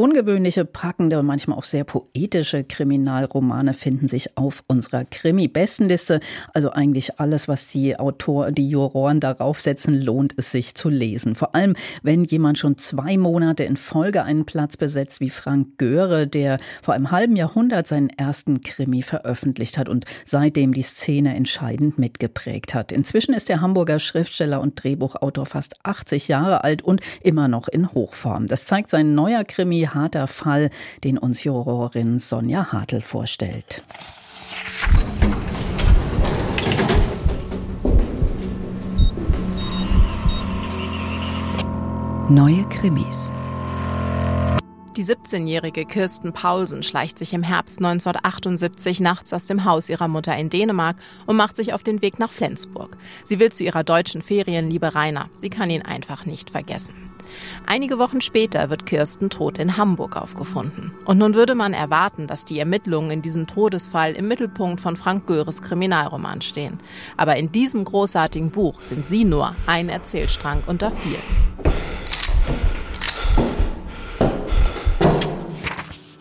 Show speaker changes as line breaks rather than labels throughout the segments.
Ungewöhnliche, packende und manchmal auch sehr poetische Kriminalromane finden sich auf unserer Krimi-Bestenliste. Also eigentlich alles, was die Autor, die Juroren darauf setzen, lohnt es sich zu lesen. Vor allem, wenn jemand schon zwei Monate in Folge einen Platz besetzt, wie Frank Göre, der vor einem halben Jahrhundert seinen ersten Krimi veröffentlicht hat und seitdem die Szene entscheidend mitgeprägt hat. Inzwischen ist der Hamburger Schriftsteller und Drehbuchautor fast 80 Jahre alt und immer noch in Hochform. Das zeigt sein neuer Krimi harter Fall, den uns Jurorin Sonja Hartl vorstellt.
Neue Krimis.
Die 17-jährige Kirsten Paulsen schleicht sich im Herbst 1978 nachts aus dem Haus ihrer Mutter in Dänemark und macht sich auf den Weg nach Flensburg. Sie will zu ihrer deutschen Ferienliebe Rainer. Sie kann ihn einfach nicht vergessen. Einige Wochen später wird Kirsten tot in Hamburg aufgefunden. Und nun würde man erwarten, dass die Ermittlungen in diesem Todesfall im Mittelpunkt von Frank Göres Kriminalroman stehen. Aber in diesem großartigen Buch sind sie nur ein Erzählstrang unter vielen.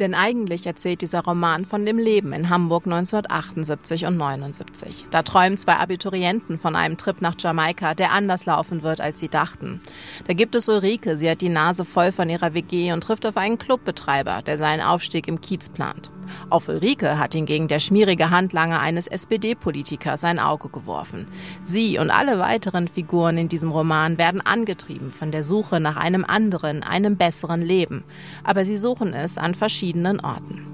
Denn eigentlich erzählt dieser Roman von dem Leben in Hamburg 1978 und 79. Da träumen zwei Abiturienten von einem Trip nach Jamaika, der anders laufen wird, als sie dachten. Da gibt es Ulrike, sie hat die Nase voll von ihrer WG und trifft auf einen Clubbetreiber, der seinen Aufstieg im Kiez plant. Auf Ulrike hat hingegen der schmierige Handlanger eines SPD-Politikers ein Auge geworfen. Sie und alle weiteren Figuren in diesem Roman werden angetrieben von der Suche nach einem anderen, einem besseren Leben. Aber sie suchen es an verschiedenen Orten.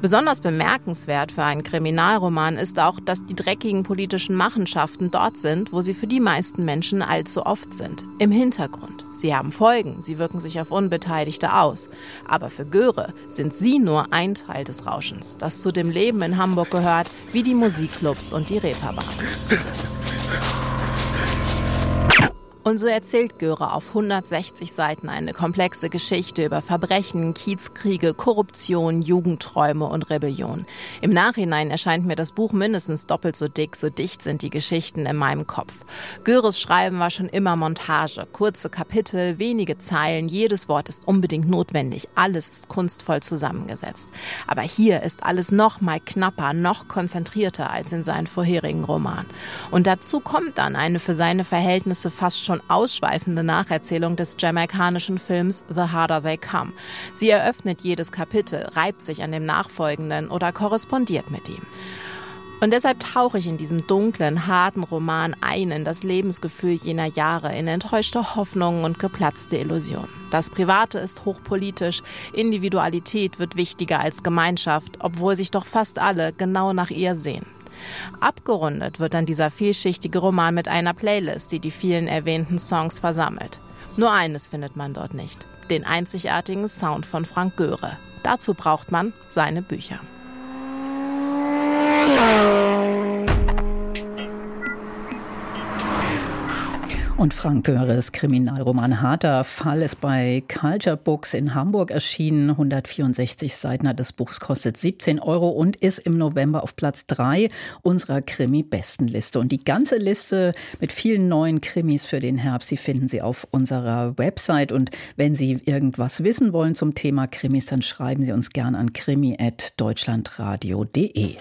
Besonders bemerkenswert für einen Kriminalroman ist auch, dass die dreckigen politischen Machenschaften dort sind, wo sie für die meisten Menschen allzu oft sind. Im Hintergrund. Sie haben Folgen, sie wirken sich auf Unbeteiligte aus. Aber für Göre sind sie nur ein Teil des Rauschens, das zu dem Leben in Hamburg gehört, wie die Musikclubs und die Reeperbahn. Und so erzählt Göre auf 160 Seiten eine komplexe Geschichte über Verbrechen, Kiezkriege, Korruption, Jugendträume und Rebellion. Im Nachhinein erscheint mir das Buch mindestens doppelt so dick, so dicht sind die Geschichten in meinem Kopf. Göres Schreiben war schon immer Montage, kurze Kapitel, wenige Zeilen, jedes Wort ist unbedingt notwendig, alles ist kunstvoll zusammengesetzt. Aber hier ist alles noch mal knapper, noch konzentrierter als in seinen vorherigen Roman. Und dazu kommt dann eine für seine Verhältnisse fast schon schon ausschweifende Nacherzählung des jamaikanischen Films The Harder They Come. Sie eröffnet jedes Kapitel, reibt sich an dem nachfolgenden oder korrespondiert mit ihm. Und deshalb tauche ich in diesem dunklen, harten Roman ein in das Lebensgefühl jener Jahre, in enttäuschte Hoffnungen und geplatzte Illusionen. Das Private ist hochpolitisch, Individualität wird wichtiger als Gemeinschaft, obwohl sich doch fast alle genau nach ihr sehen. Abgerundet wird dann dieser vielschichtige Roman mit einer Playlist, die die vielen erwähnten Songs versammelt. Nur eines findet man dort nicht, den einzigartigen Sound von Frank Göre. Dazu braucht man seine Bücher.
Und Frank Göres Kriminalroman Harter Fall ist bei Culture Books in Hamburg erschienen. 164 Seiten hat das Buch, kostet 17 Euro und ist im November auf Platz 3 unserer Krimi-Bestenliste. Und die ganze Liste mit vielen neuen Krimis für den Herbst, die finden Sie auf unserer Website. Und wenn Sie irgendwas wissen wollen zum Thema Krimis, dann schreiben Sie uns gern an krimi.deutschlandradio.de.